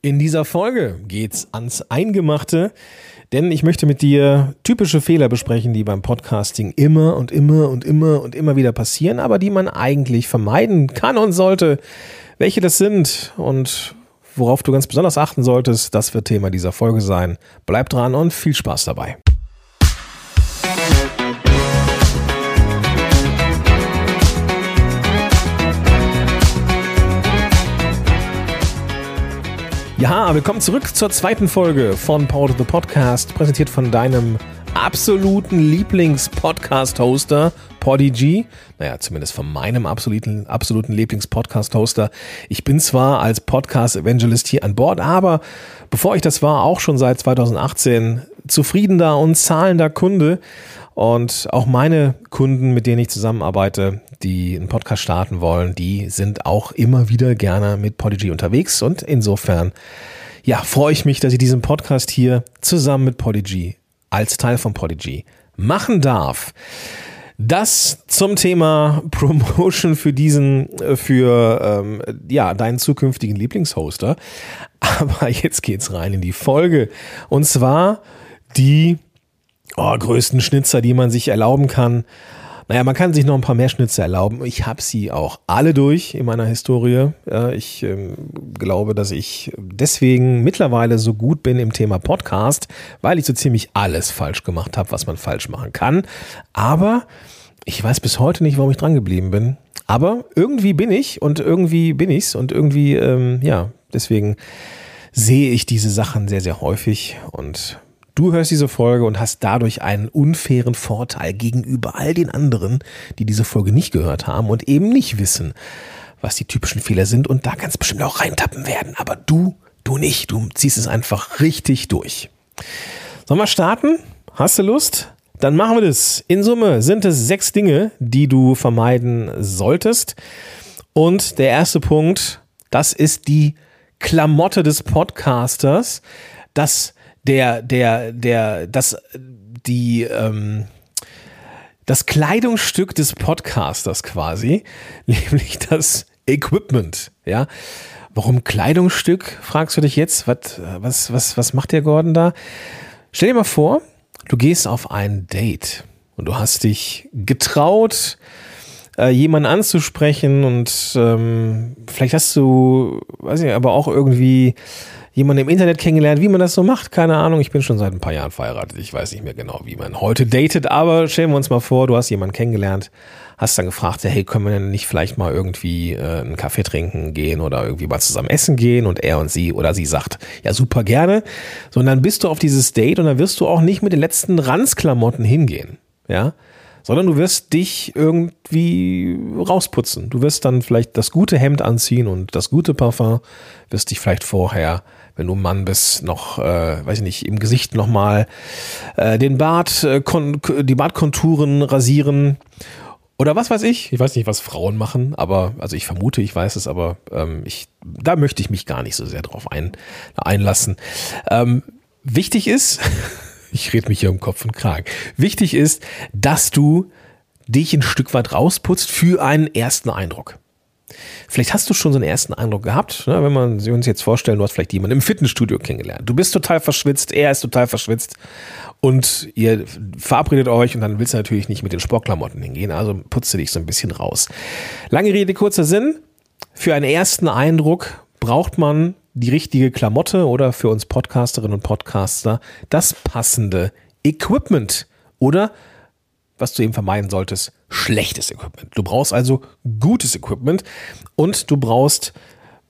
In dieser Folge geht's ans Eingemachte, denn ich möchte mit dir typische Fehler besprechen, die beim Podcasting immer und immer und immer und immer wieder passieren, aber die man eigentlich vermeiden kann und sollte. Welche das sind und worauf du ganz besonders achten solltest, das wird Thema dieser Folge sein. Bleib dran und viel Spaß dabei. Ja, willkommen zurück zur zweiten Folge von Power to the Podcast, präsentiert von deinem absoluten Lieblings-Podcast-Hoster, Podigy. Naja, zumindest von meinem absoluten, absoluten Lieblings-Podcast-Hoster. Ich bin zwar als Podcast-Evangelist hier an Bord, aber bevor ich das war, auch schon seit 2018 zufriedener und zahlender Kunde. Und auch meine Kunden, mit denen ich zusammenarbeite, die einen Podcast starten wollen, die sind auch immer wieder gerne mit Podigy unterwegs. Und insofern, ja, freue ich mich, dass ich diesen Podcast hier zusammen mit Podigy als Teil von Podigy machen darf. Das zum Thema Promotion für diesen, äh, für ähm, ja, deinen zukünftigen Lieblingshoster. Aber jetzt geht's rein in die Folge. Und zwar die oh, größten Schnitzer, die man sich erlauben kann. Naja, man kann sich noch ein paar mehr Schnitzer erlauben. Ich habe sie auch alle durch in meiner Historie. Ich ähm, glaube, dass ich deswegen mittlerweile so gut bin im Thema Podcast, weil ich so ziemlich alles falsch gemacht habe, was man falsch machen kann. Aber ich weiß bis heute nicht, warum ich dran geblieben bin. Aber irgendwie bin ich und irgendwie bin ich's und irgendwie, ähm, ja, deswegen sehe ich diese Sachen sehr, sehr häufig und Du hörst diese Folge und hast dadurch einen unfairen Vorteil gegenüber all den anderen, die diese Folge nicht gehört haben und eben nicht wissen, was die typischen Fehler sind und da ganz bestimmt auch reintappen werden. Aber du, du nicht. Du ziehst es einfach richtig durch. Sollen wir starten? Hast du Lust? Dann machen wir das. In Summe sind es sechs Dinge, die du vermeiden solltest. Und der erste Punkt, das ist die Klamotte des Podcasters. Das der, der, der, das, die, ähm, das Kleidungsstück des Podcasters quasi, nämlich das Equipment, ja. Warum Kleidungsstück, fragst du dich jetzt? Was, was, was, was macht der Gordon da? Stell dir mal vor, du gehst auf ein Date und du hast dich getraut, äh, jemanden anzusprechen und ähm, vielleicht hast du, weiß ich, aber auch irgendwie jemanden im Internet kennengelernt, wie man das so macht. Keine Ahnung. Ich bin schon seit ein paar Jahren verheiratet. Ich weiß nicht mehr genau, wie man heute datet. Aber stellen wir uns mal vor, du hast jemanden kennengelernt, hast dann gefragt, hey, können wir denn nicht vielleicht mal irgendwie äh, einen Kaffee trinken gehen oder irgendwie mal zusammen essen gehen? Und er und sie oder sie sagt, ja, super gerne. So, und dann bist du auf dieses Date und dann wirst du auch nicht mit den letzten Ranzklamotten hingehen. Ja, sondern du wirst dich irgendwie rausputzen. Du wirst dann vielleicht das gute Hemd anziehen und das gute Parfum, wirst dich vielleicht vorher wenn du Mann bist, noch, äh, weiß ich nicht, im Gesicht nochmal äh, den Bart, äh, die Bartkonturen rasieren oder was weiß ich. Ich weiß nicht, was Frauen machen, aber, also ich vermute, ich weiß es, aber ähm, ich, da möchte ich mich gar nicht so sehr drauf ein, einlassen. Ähm, wichtig ist, ich rede mich hier um Kopf und Kragen, wichtig ist, dass du dich ein Stück weit rausputzt für einen ersten Eindruck. Vielleicht hast du schon so einen ersten Eindruck gehabt, ne? wenn man sich uns jetzt vorstellen, du hast vielleicht jemanden im Fitnessstudio kennengelernt. Du bist total verschwitzt, er ist total verschwitzt und ihr verabredet euch und dann willst du natürlich nicht mit den Sportklamotten hingehen, also putze dich so ein bisschen raus. Lange Rede, kurzer Sinn. Für einen ersten Eindruck braucht man die richtige Klamotte oder für uns Podcasterinnen und Podcaster das passende Equipment oder was du eben vermeiden solltest, schlechtes Equipment. Du brauchst also gutes Equipment und du brauchst,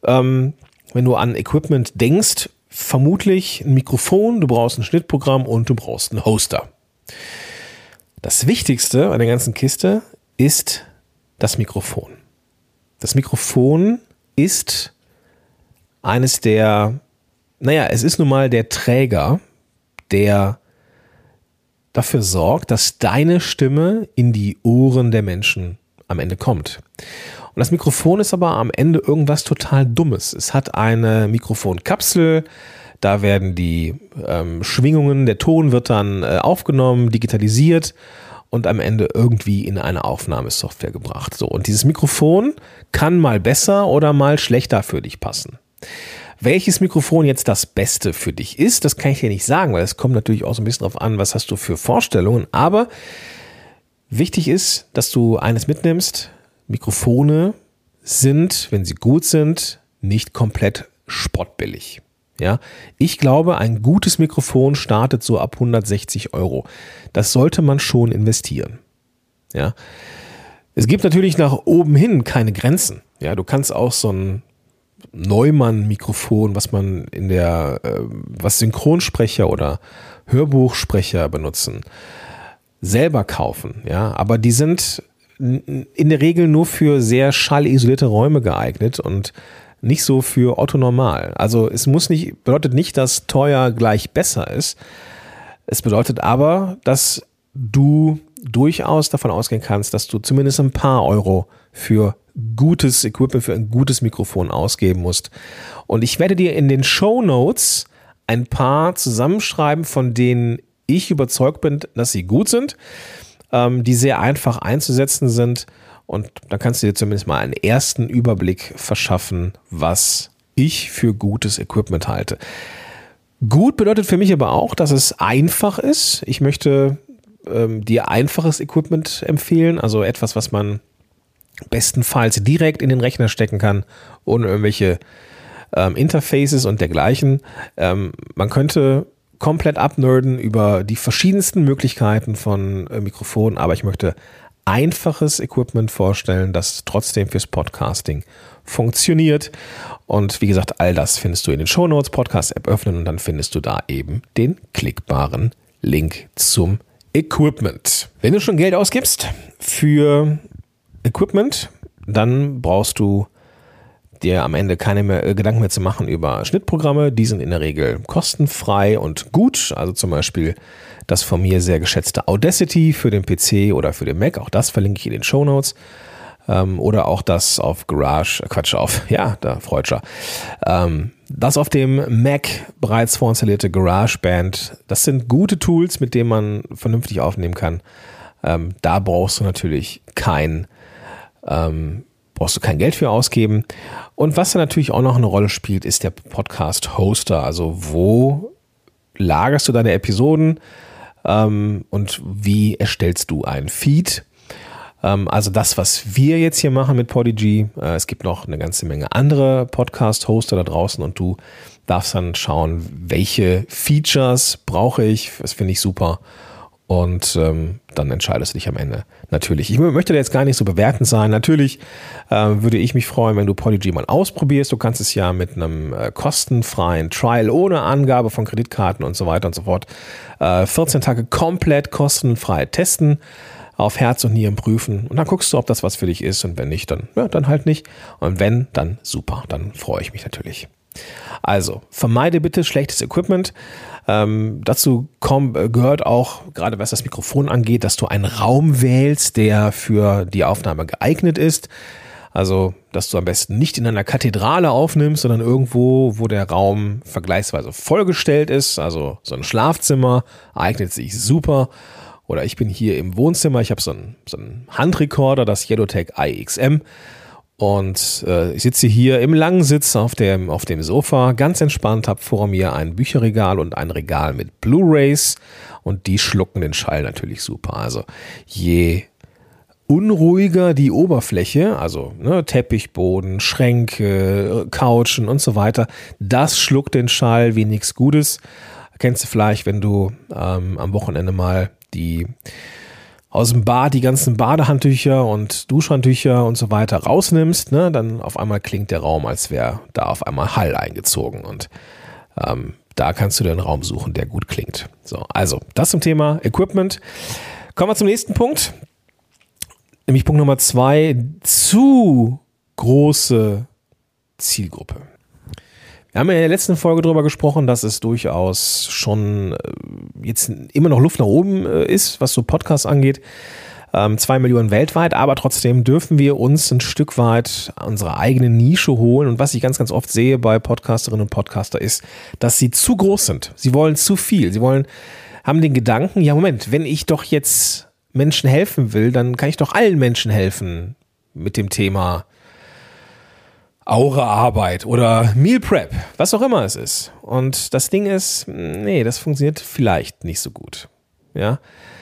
ähm, wenn du an Equipment denkst, vermutlich ein Mikrofon, du brauchst ein Schnittprogramm und du brauchst einen Hoster. Das Wichtigste an der ganzen Kiste ist das Mikrofon. Das Mikrofon ist eines der, naja, es ist nun mal der Träger, der dafür sorgt, dass deine Stimme in die Ohren der Menschen am Ende kommt. Und das Mikrofon ist aber am Ende irgendwas total Dummes. Es hat eine Mikrofonkapsel, da werden die ähm, Schwingungen, der Ton wird dann äh, aufgenommen, digitalisiert und am Ende irgendwie in eine Aufnahmesoftware gebracht. So, und dieses Mikrofon kann mal besser oder mal schlechter für dich passen. Welches Mikrofon jetzt das Beste für dich ist, das kann ich dir nicht sagen, weil es kommt natürlich auch so ein bisschen darauf an, was hast du für Vorstellungen. Aber wichtig ist, dass du eines mitnimmst. Mikrofone sind, wenn sie gut sind, nicht komplett spottbillig. Ja, ich glaube, ein gutes Mikrofon startet so ab 160 Euro. Das sollte man schon investieren. Ja, es gibt natürlich nach oben hin keine Grenzen. Ja, du kannst auch so ein Neumann-Mikrofon, was man in der, äh, was Synchronsprecher oder Hörbuchsprecher benutzen, selber kaufen. Ja, aber die sind in der Regel nur für sehr schallisolierte Räume geeignet und nicht so für Otto Normal. Also es muss nicht, bedeutet nicht, dass teuer gleich besser ist. Es bedeutet aber, dass du durchaus davon ausgehen kannst, dass du zumindest ein paar Euro für gutes Equipment, für ein gutes Mikrofon ausgeben musst. Und ich werde dir in den Show Notes ein paar zusammenschreiben, von denen ich überzeugt bin, dass sie gut sind, ähm, die sehr einfach einzusetzen sind und dann kannst du dir zumindest mal einen ersten Überblick verschaffen, was ich für gutes Equipment halte. Gut bedeutet für mich aber auch, dass es einfach ist. Ich möchte ähm, dir einfaches Equipment empfehlen, also etwas, was man bestenfalls direkt in den Rechner stecken kann, ohne irgendwelche ähm, Interfaces und dergleichen. Ähm, man könnte komplett abnerden über die verschiedensten Möglichkeiten von äh, Mikrofonen, aber ich möchte einfaches Equipment vorstellen, das trotzdem fürs Podcasting funktioniert. Und wie gesagt, all das findest du in den Show Notes, Podcast-App öffnen und dann findest du da eben den klickbaren Link zum Equipment. Wenn du schon Geld ausgibst für Equipment, dann brauchst du dir am Ende keine mehr, äh, Gedanken mehr zu machen über Schnittprogramme. Die sind in der Regel kostenfrei und gut. Also zum Beispiel das von mir sehr geschätzte Audacity für den PC oder für den Mac. Auch das verlinke ich in den Show Notes. Ähm, oder auch das auf Garage, äh, Quatsch, auf, ja, da Freudscher. Ähm, das auf dem Mac bereits vorinstallierte GarageBand, das sind gute Tools, mit denen man vernünftig aufnehmen kann. Ähm, da brauchst du natürlich kein ähm, brauchst du kein Geld für ausgeben. Und was da natürlich auch noch eine Rolle spielt, ist der Podcast-Hoster. Also wo lagerst du deine Episoden ähm, und wie erstellst du einen Feed? Ähm, also das, was wir jetzt hier machen mit Podigy. Äh, es gibt noch eine ganze Menge andere Podcast-Hoster da draußen und du darfst dann schauen, welche Features brauche ich. Das finde ich super und ähm, dann entscheidest du dich am Ende. Natürlich. Ich möchte jetzt gar nicht so bewertend sein. Natürlich äh, würde ich mich freuen, wenn du Polyg mal ausprobierst. Du kannst es ja mit einem äh, kostenfreien Trial ohne Angabe von Kreditkarten und so weiter und so fort äh, 14 Tage komplett kostenfrei testen auf Herz und Nieren prüfen und dann guckst du, ob das was für dich ist und wenn nicht, dann, ja, dann halt nicht. Und wenn, dann super, dann freue ich mich natürlich. Also, vermeide bitte schlechtes Equipment. Ähm, dazu komm, äh, gehört auch, gerade was das Mikrofon angeht, dass du einen Raum wählst, der für die Aufnahme geeignet ist. Also, dass du am besten nicht in einer Kathedrale aufnimmst, sondern irgendwo, wo der Raum vergleichsweise vollgestellt ist. Also so ein Schlafzimmer eignet sich super. Oder ich bin hier im Wohnzimmer, ich habe so einen, so einen Handrekorder, das Yellowtech IXM. Und äh, ich sitze hier im langen Sitz auf dem, auf dem Sofa, ganz entspannt, habe vor mir ein Bücherregal und ein Regal mit Blu-rays und die schlucken den Schall natürlich super. Also je unruhiger die Oberfläche, also ne, Teppichboden, Schränke, Couchen und so weiter, das schluckt den Schall wie nichts Gutes. Kennst du vielleicht, wenn du ähm, am Wochenende mal die aus dem Bad die ganzen Badehandtücher und Duschhandtücher und so weiter rausnimmst, ne, dann auf einmal klingt der Raum, als wäre da auf einmal Hall eingezogen. Und ähm, da kannst du den Raum suchen, der gut klingt. So, also das zum Thema Equipment. Kommen wir zum nächsten Punkt. Nämlich Punkt Nummer zwei, zu große Zielgruppe. Wir haben ja in der letzten Folge darüber gesprochen, dass es durchaus schon äh, jetzt immer noch Luft nach oben äh, ist, was so Podcasts angeht. Ähm, zwei Millionen weltweit, aber trotzdem dürfen wir uns ein Stück weit unsere eigene Nische holen. Und was ich ganz, ganz oft sehe bei Podcasterinnen und Podcaster ist, dass sie zu groß sind. Sie wollen zu viel. Sie wollen, haben den Gedanken, ja, Moment, wenn ich doch jetzt Menschen helfen will, dann kann ich doch allen Menschen helfen mit dem Thema Aura-Arbeit oder Meal Prep, was auch immer es ist. Und das Ding ist, nee, das funktioniert vielleicht nicht so gut. Ja.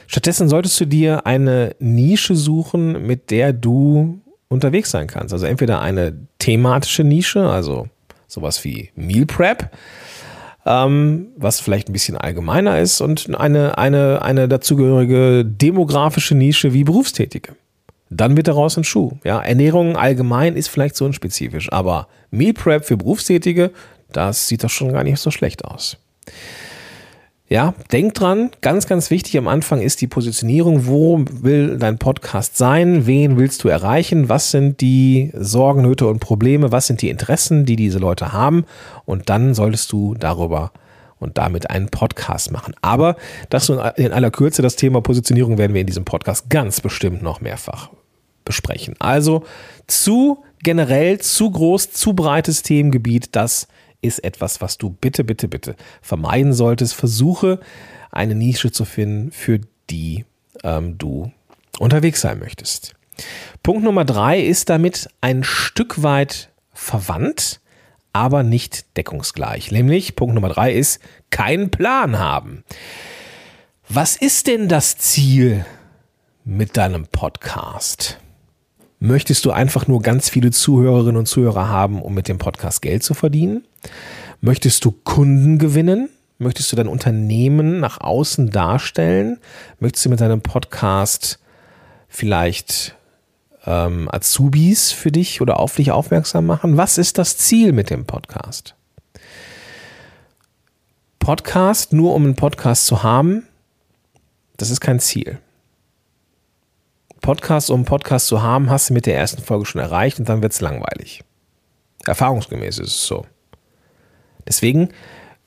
Stattdessen solltest du dir eine Nische suchen, mit der du unterwegs sein kannst. Also entweder eine thematische Nische, also sowas wie Meal Prep, ähm, was vielleicht ein bisschen allgemeiner ist, und eine, eine, eine dazugehörige demografische Nische wie Berufstätige. Dann wird daraus ein Schuh. Ja, Ernährung allgemein ist vielleicht so unspezifisch, aber Meal Prep für Berufstätige, das sieht doch schon gar nicht so schlecht aus. Ja, denk dran, ganz, ganz wichtig am Anfang ist die Positionierung. Wo will dein Podcast sein? Wen willst du erreichen? Was sind die Sorgen, Nöte und Probleme? Was sind die Interessen, die diese Leute haben? Und dann solltest du darüber und damit einen Podcast machen. Aber das in aller Kürze, das Thema Positionierung werden wir in diesem Podcast ganz bestimmt noch mehrfach besprechen. Also zu generell, zu groß, zu breites Themengebiet, das ist etwas, was du bitte, bitte, bitte vermeiden solltest. Versuche eine Nische zu finden, für die ähm, du unterwegs sein möchtest. Punkt Nummer drei ist damit ein Stück weit verwandt, aber nicht deckungsgleich. Nämlich Punkt Nummer drei ist keinen Plan haben. Was ist denn das Ziel mit deinem Podcast? Möchtest du einfach nur ganz viele Zuhörerinnen und Zuhörer haben, um mit dem Podcast Geld zu verdienen? Möchtest du Kunden gewinnen? Möchtest du dein Unternehmen nach außen darstellen? Möchtest du mit deinem Podcast vielleicht ähm, Azubis für dich oder auf dich aufmerksam machen? Was ist das Ziel mit dem Podcast? Podcast, nur um einen Podcast zu haben, das ist kein Ziel. Podcast, um einen Podcast zu haben, hast du mit der ersten Folge schon erreicht und dann wird es langweilig. Erfahrungsgemäß ist es so. Deswegen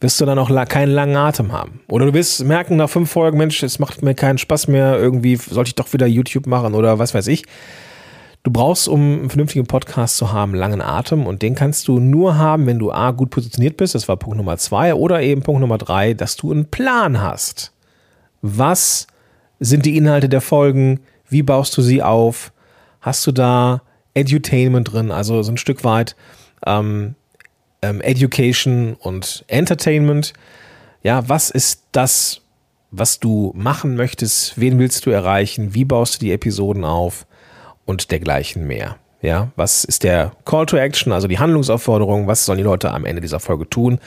wirst du dann auch keinen langen Atem haben. Oder du wirst merken nach fünf Folgen, Mensch, es macht mir keinen Spaß mehr, irgendwie sollte ich doch wieder YouTube machen oder was weiß ich. Du brauchst, um einen vernünftigen Podcast zu haben, langen Atem und den kannst du nur haben, wenn du A, gut positioniert bist, das war Punkt Nummer zwei, oder eben Punkt Nummer drei, dass du einen Plan hast. Was sind die Inhalte der Folgen? Wie baust du sie auf? Hast du da Edutainment drin, also so ein Stück weit ähm, ähm, Education und Entertainment? Ja, was ist das, was du machen möchtest? Wen willst du erreichen? Wie baust du die Episoden auf? Und dergleichen mehr. Ja, was ist der Call to Action, also die Handlungsaufforderung? Was sollen die Leute am Ende dieser Folge tun?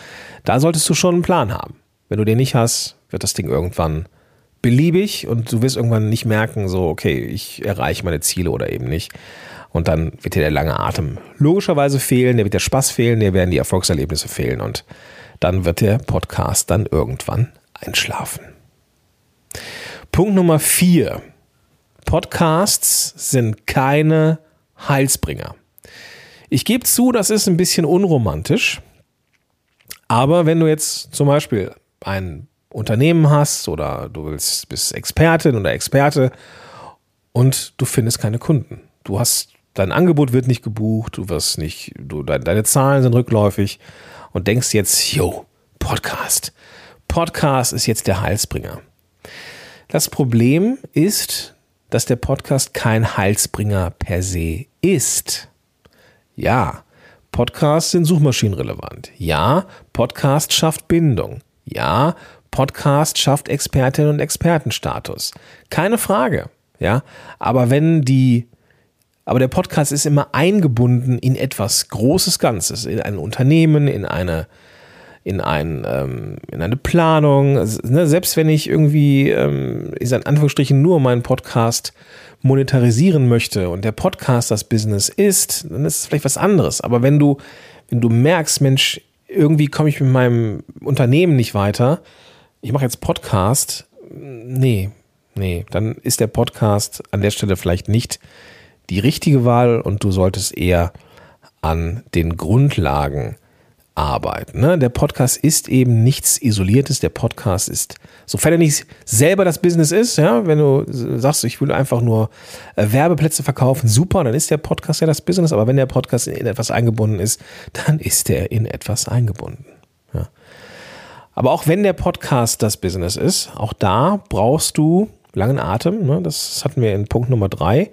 Da solltest du schon einen Plan haben. Wenn du den nicht hast, wird das Ding irgendwann beliebig und du wirst irgendwann nicht merken, so, okay, ich erreiche meine Ziele oder eben nicht. Und dann wird dir der lange Atem logischerweise fehlen, der wird der Spaß fehlen, der werden die Erfolgserlebnisse fehlen und dann wird der Podcast dann irgendwann einschlafen. Punkt Nummer vier. Podcasts sind keine Heilsbringer. Ich gebe zu, das ist ein bisschen unromantisch, aber wenn du jetzt zum Beispiel einen Unternehmen hast oder du willst, bist Expertin oder Experte und du findest keine Kunden. Du hast, dein Angebot wird nicht gebucht, du wirst nicht, du, deine Zahlen sind rückläufig und denkst jetzt, yo, Podcast. Podcast ist jetzt der Heilsbringer. Das Problem ist, dass der Podcast kein Heilsbringer per se ist. Ja, Podcasts sind suchmaschinenrelevant. Ja, Podcast schafft Bindung. Ja, Podcast schafft Expertinnen und Expertenstatus. Keine Frage. Ja, aber wenn die, aber der Podcast ist immer eingebunden in etwas Großes Ganzes, in ein Unternehmen, in eine, in, ein, ähm, in eine Planung. Ne, selbst wenn ich irgendwie, ähm, in Anführungsstrichen, nur meinen Podcast monetarisieren möchte und der Podcast das Business ist, dann ist es vielleicht was anderes. Aber wenn du, wenn du merkst, Mensch, irgendwie komme ich mit meinem Unternehmen nicht weiter, ich mache jetzt Podcast. Nee, nee, dann ist der Podcast an der Stelle vielleicht nicht die richtige Wahl und du solltest eher an den Grundlagen arbeiten. Ne? Der Podcast ist eben nichts Isoliertes. Der Podcast ist, sofern er nicht selber das Business ist, ja, wenn du sagst, ich will einfach nur äh, Werbeplätze verkaufen, super, dann ist der Podcast ja das Business. Aber wenn der Podcast in etwas eingebunden ist, dann ist er in etwas eingebunden. Ja. Aber auch wenn der Podcast das Business ist, auch da brauchst du langen Atem. Ne? Das hatten wir in Punkt Nummer drei.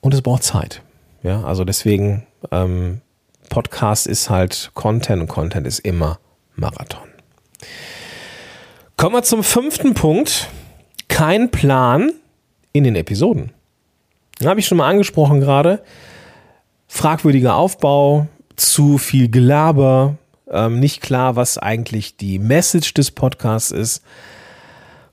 Und es braucht Zeit. Ja, also deswegen ähm, Podcast ist halt Content und Content ist immer Marathon. Kommen wir zum fünften Punkt. Kein Plan in den Episoden. Habe ich schon mal angesprochen gerade. Fragwürdiger Aufbau, zu viel Gelaber, ähm, nicht klar, was eigentlich die Message des Podcasts ist.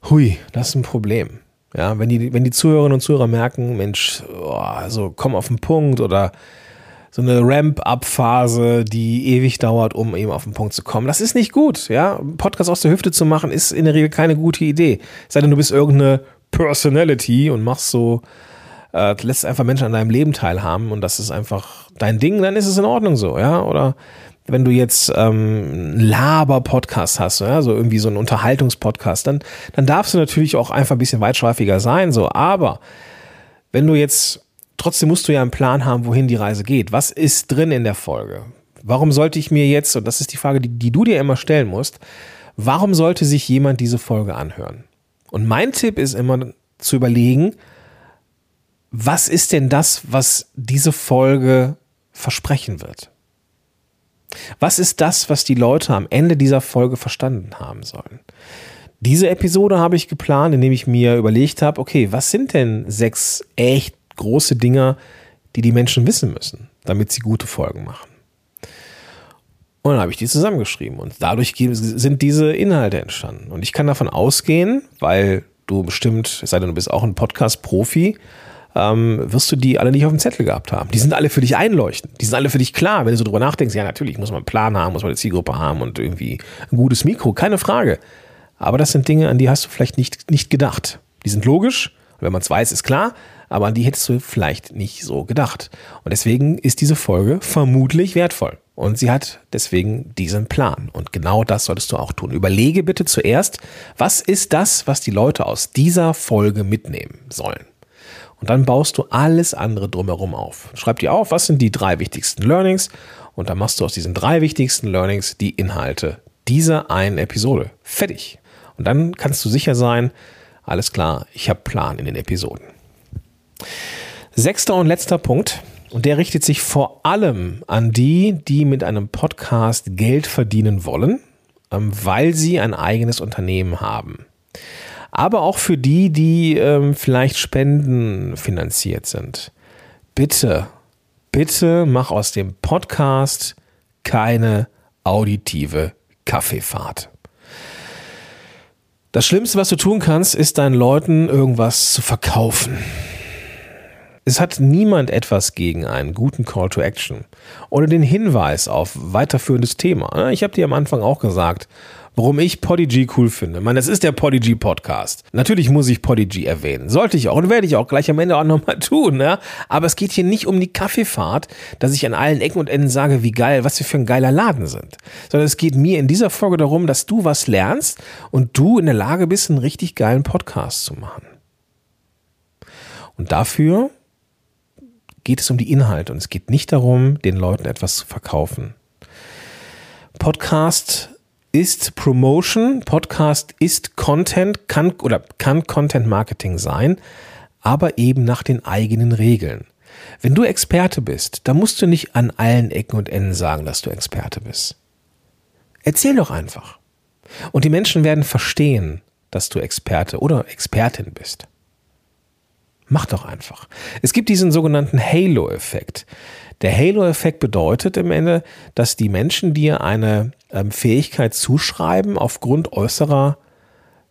Hui, das ist ein Problem. Ja, wenn die, wenn die Zuhörerinnen und Zuhörer merken, Mensch, oh, also komm auf den Punkt oder so eine Ramp-up-Phase, die ewig dauert, um eben auf den Punkt zu kommen. Das ist nicht gut, ja. Podcast aus der Hüfte zu machen, ist in der Regel keine gute Idee. Sei denn, du bist irgendeine Personality und machst so, äh, lässt einfach Menschen an deinem Leben teilhaben und das ist einfach dein Ding, dann ist es in Ordnung so, ja. Oder wenn du jetzt ähm, Laber-Podcast hast, ja, so irgendwie so einen Unterhaltungspodcast, dann, dann darfst du natürlich auch einfach ein bisschen weitschweifiger sein, so. Aber wenn du jetzt, trotzdem musst du ja einen Plan haben, wohin die Reise geht. Was ist drin in der Folge? Warum sollte ich mir jetzt, und das ist die Frage, die, die du dir immer stellen musst, warum sollte sich jemand diese Folge anhören? Und mein Tipp ist immer zu überlegen, was ist denn das, was diese Folge versprechen wird? Was ist das, was die Leute am Ende dieser Folge verstanden haben sollen? Diese Episode habe ich geplant, indem ich mir überlegt habe, okay, was sind denn sechs echt große Dinge, die die Menschen wissen müssen, damit sie gute Folgen machen? Und dann habe ich die zusammengeschrieben und dadurch sind diese Inhalte entstanden. Und ich kann davon ausgehen, weil du bestimmt, es sei denn, du bist auch ein Podcast-Profi, ähm, wirst du die alle nicht auf dem Zettel gehabt haben. Die sind alle für dich einleuchtend. Die sind alle für dich klar. Wenn du so drüber nachdenkst, ja, natürlich muss man einen Plan haben, muss man eine Zielgruppe haben und irgendwie ein gutes Mikro, keine Frage. Aber das sind Dinge, an die hast du vielleicht nicht, nicht gedacht. Die sind logisch. Wenn man es weiß, ist klar. Aber an die hättest du vielleicht nicht so gedacht. Und deswegen ist diese Folge vermutlich wertvoll. Und sie hat deswegen diesen Plan. Und genau das solltest du auch tun. Überlege bitte zuerst, was ist das, was die Leute aus dieser Folge mitnehmen sollen. Und dann baust du alles andere drumherum auf. Schreib dir auf, was sind die drei wichtigsten Learnings und dann machst du aus diesen drei wichtigsten Learnings die Inhalte dieser einen Episode. Fertig. Und dann kannst du sicher sein, alles klar, ich habe Plan in den Episoden. Sechster und letzter Punkt, und der richtet sich vor allem an die, die mit einem Podcast Geld verdienen wollen, ähm, weil sie ein eigenes Unternehmen haben aber auch für die, die ähm, vielleicht Spenden finanziert sind. Bitte, bitte mach aus dem Podcast keine auditive Kaffeefahrt. Das Schlimmste, was du tun kannst, ist deinen Leuten irgendwas zu verkaufen. Es hat niemand etwas gegen einen guten Call to Action oder den Hinweis auf weiterführendes Thema. Ich habe dir am Anfang auch gesagt, warum ich Podigy cool finde. Ich meine, das ist der Podigy Podcast. Natürlich muss ich Podigy erwähnen. Sollte ich auch und werde ich auch gleich am Ende auch nochmal tun. Ja? Aber es geht hier nicht um die Kaffeefahrt, dass ich an allen Ecken und Enden sage, wie geil, was wir für ein geiler Laden sind. Sondern es geht mir in dieser Folge darum, dass du was lernst und du in der Lage bist, einen richtig geilen Podcast zu machen. Und dafür geht es um die Inhalte und es geht nicht darum, den Leuten etwas zu verkaufen. Podcast ist Promotion, Podcast ist Content, kann oder kann Content Marketing sein, aber eben nach den eigenen Regeln. Wenn du Experte bist, dann musst du nicht an allen Ecken und Enden sagen, dass du Experte bist. Erzähl doch einfach. Und die Menschen werden verstehen, dass du Experte oder Expertin bist. Mach doch einfach. Es gibt diesen sogenannten Halo-Effekt. Der Halo-Effekt bedeutet im Ende, dass die Menschen dir eine ähm, Fähigkeit zuschreiben aufgrund äußerer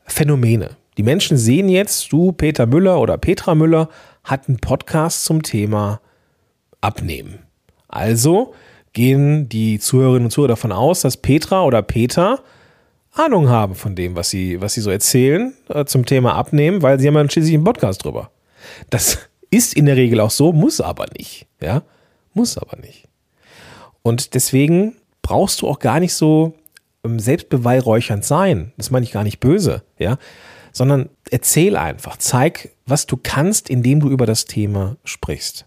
Phänomene. Die Menschen sehen jetzt, du, Peter Müller oder Petra Müller, hat einen Podcast zum Thema Abnehmen. Also gehen die Zuhörerinnen und Zuhörer davon aus, dass Petra oder Peter Ahnung haben von dem, was sie, was sie so erzählen äh, zum Thema Abnehmen, weil sie haben ja schließlich einen Podcast drüber. Das ist in der Regel auch so, muss aber nicht. Ja, muss aber nicht. Und deswegen brauchst du auch gar nicht so ähm, selbstbeweihräuchernd sein. Das meine ich gar nicht böse, ja. Sondern erzähl einfach, zeig, was du kannst, indem du über das Thema sprichst.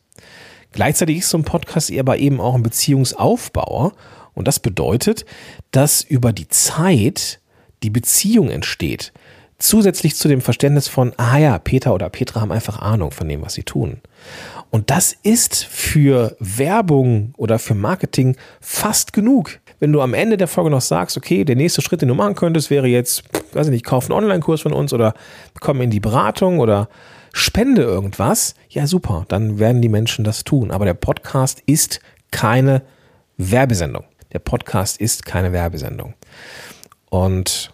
Gleichzeitig ist so ein Podcast aber eben auch ein Beziehungsaufbauer. Und das bedeutet, dass über die Zeit die Beziehung entsteht. Zusätzlich zu dem Verständnis von, ah ja, Peter oder Petra haben einfach Ahnung von dem, was sie tun. Und das ist für Werbung oder für Marketing fast genug. Wenn du am Ende der Folge noch sagst, okay, der nächste Schritt, den du machen könntest, wäre jetzt, weiß ich nicht, kauf einen Online-Kurs von uns oder komm in die Beratung oder spende irgendwas, ja super, dann werden die Menschen das tun. Aber der Podcast ist keine Werbesendung. Der Podcast ist keine Werbesendung. Und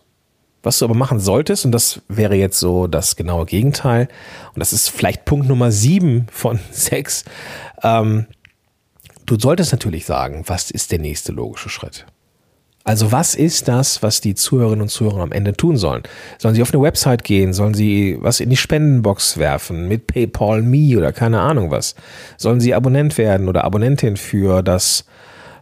was du aber machen solltest, und das wäre jetzt so das genaue Gegenteil, und das ist vielleicht Punkt Nummer sieben von sechs, ähm, du solltest natürlich sagen, was ist der nächste logische Schritt? Also was ist das, was die Zuhörerinnen und Zuhörer am Ende tun sollen? Sollen sie auf eine Website gehen? Sollen sie was in die Spendenbox werfen mit PayPal Me oder keine Ahnung was? Sollen sie Abonnent werden oder Abonnentin für das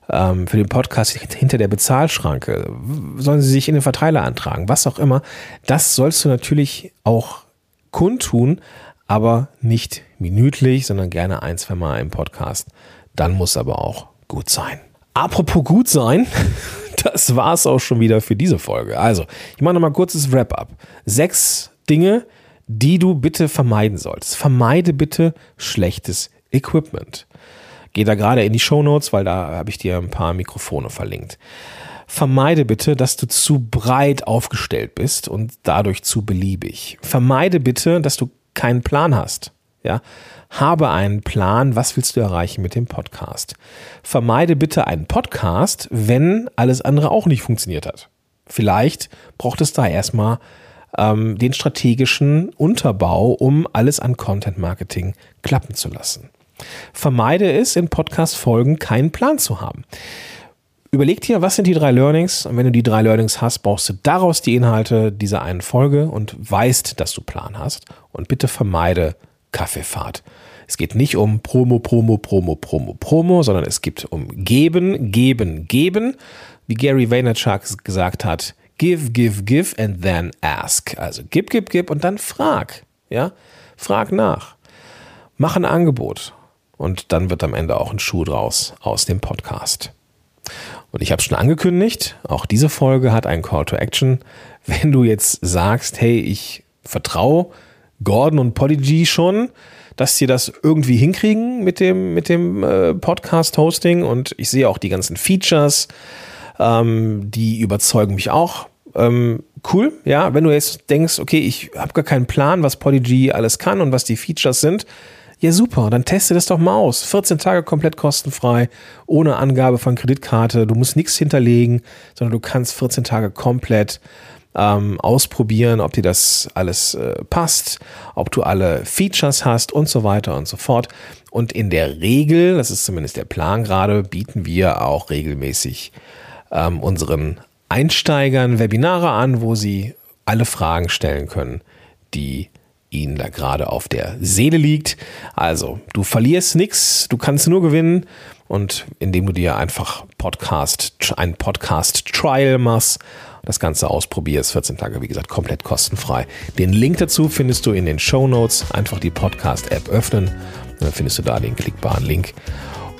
ähm, für den Podcast hinter der Bezahlschranke? Sollen sie sich in den Verteiler antragen? Was auch immer. Das sollst du natürlich auch kundtun, aber nicht minütlich, sondern gerne ein, zwei Mal im Podcast. Dann muss aber auch gut sein. Apropos gut sein, das war es auch schon wieder für diese Folge. Also, ich mache nochmal kurzes Wrap-up. Sechs Dinge, die du bitte vermeiden sollst. Vermeide bitte schlechtes Equipment. Geh da gerade in die Show Notes, weil da habe ich dir ein paar Mikrofone verlinkt. Vermeide bitte, dass du zu breit aufgestellt bist und dadurch zu beliebig. Vermeide bitte, dass du keinen Plan hast. Ja, habe einen Plan, was willst du erreichen mit dem Podcast. Vermeide bitte einen Podcast, wenn alles andere auch nicht funktioniert hat. Vielleicht braucht es da erstmal ähm, den strategischen Unterbau, um alles an Content Marketing klappen zu lassen. Vermeide es, in Podcast-Folgen keinen Plan zu haben. Überleg dir, was sind die drei Learnings? Und wenn du die drei Learnings hast, brauchst du daraus die Inhalte dieser einen Folge und weißt, dass du Plan hast. Und bitte vermeide Kaffeefahrt. Es geht nicht um Promo, Promo, Promo, Promo, Promo, sondern es geht um Geben, Geben, Geben. Wie Gary Vaynerchuk gesagt hat, give, give, give and then ask. Also gib, gib, gib und dann frag. Ja, frag nach. Mach ein Angebot und dann wird am Ende auch ein Schuh draus aus dem Podcast. Und ich habe schon angekündigt, auch diese Folge hat einen Call to Action. Wenn du jetzt sagst, hey, ich vertraue Gordon und Podigy schon, dass sie das irgendwie hinkriegen mit dem, mit dem äh, Podcast-Hosting und ich sehe auch die ganzen Features, ähm, die überzeugen mich auch. Ähm, cool, ja, wenn du jetzt denkst, okay, ich habe gar keinen Plan, was Podigy alles kann und was die Features sind, ja, super, dann teste das doch mal aus. 14 Tage komplett kostenfrei, ohne Angabe von Kreditkarte. Du musst nichts hinterlegen, sondern du kannst 14 Tage komplett ähm, ausprobieren, ob dir das alles äh, passt, ob du alle Features hast und so weiter und so fort. Und in der Regel, das ist zumindest der Plan gerade, bieten wir auch regelmäßig ähm, unseren Einsteigern Webinare an, wo sie alle Fragen stellen können, die ihnen da gerade auf der Seele liegt. Also, du verlierst nichts, du kannst nur gewinnen und indem du dir einfach Podcast, ein Podcast-Trial machst, das Ganze ausprobierst, 14 Tage, wie gesagt, komplett kostenfrei. Den Link dazu findest du in den Show Notes. Einfach die Podcast-App öffnen dann findest du da den klickbaren Link.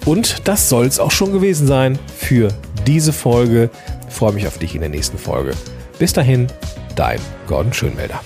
Und das soll es auch schon gewesen sein für diese Folge. Ich freue mich auf dich in der nächsten Folge. Bis dahin, dein Gordon Schönmelder.